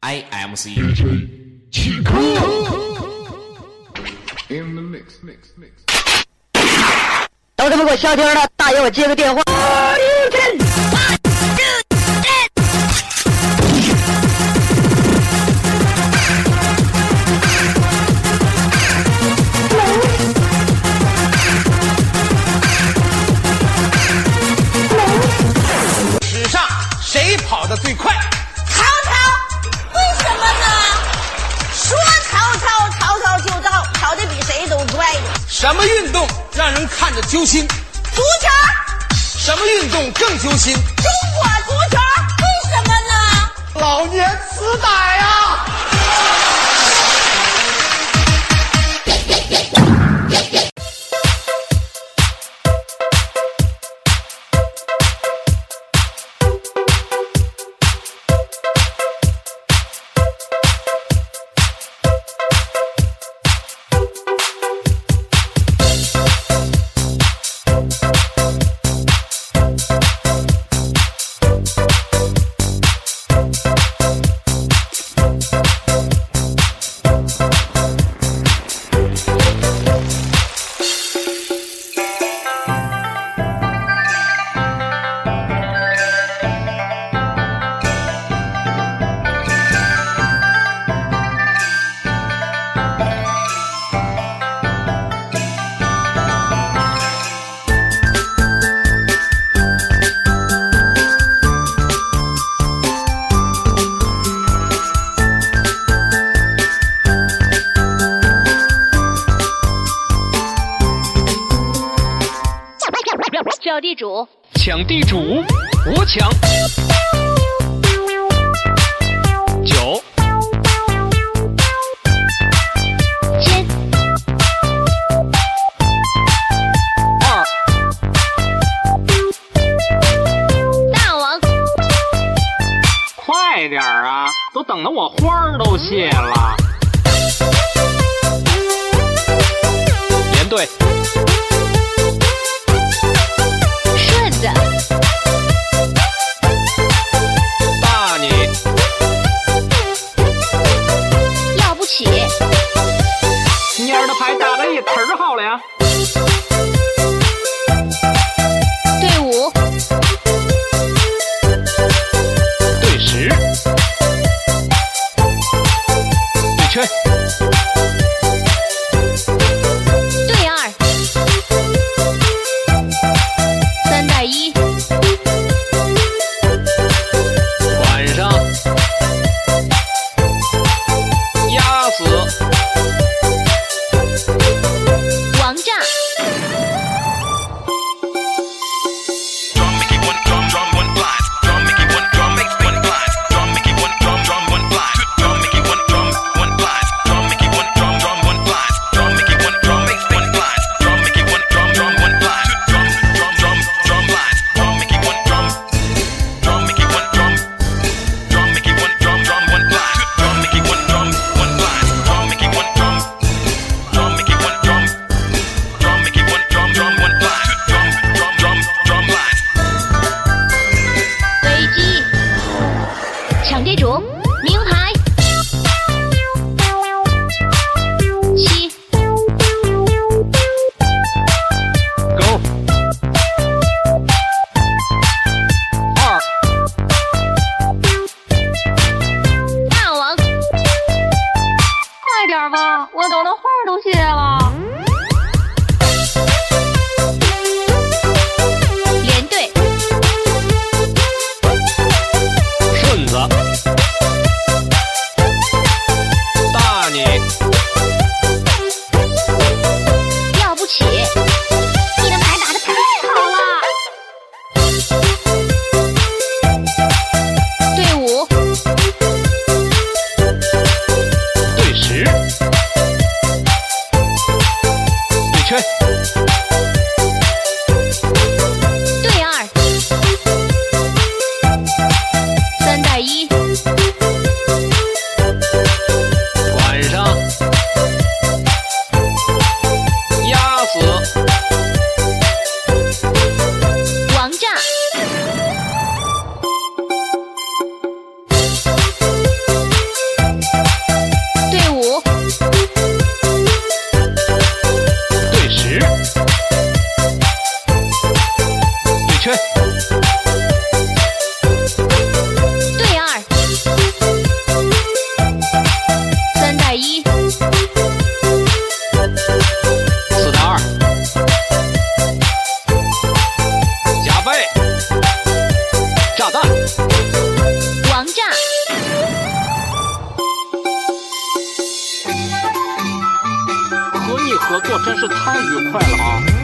I M C。起歌。都他妈给我消停了！大爷，我接个电话。 什么运动让人看着揪心？足球，什么运动更揪心？中国足球，为什么呢？老年痴呆叫地主，抢地主，我抢。九大王，快点儿啊！都等得我花儿都谢了。号了呀。我等的花儿都谢了。合作真是太愉快了啊！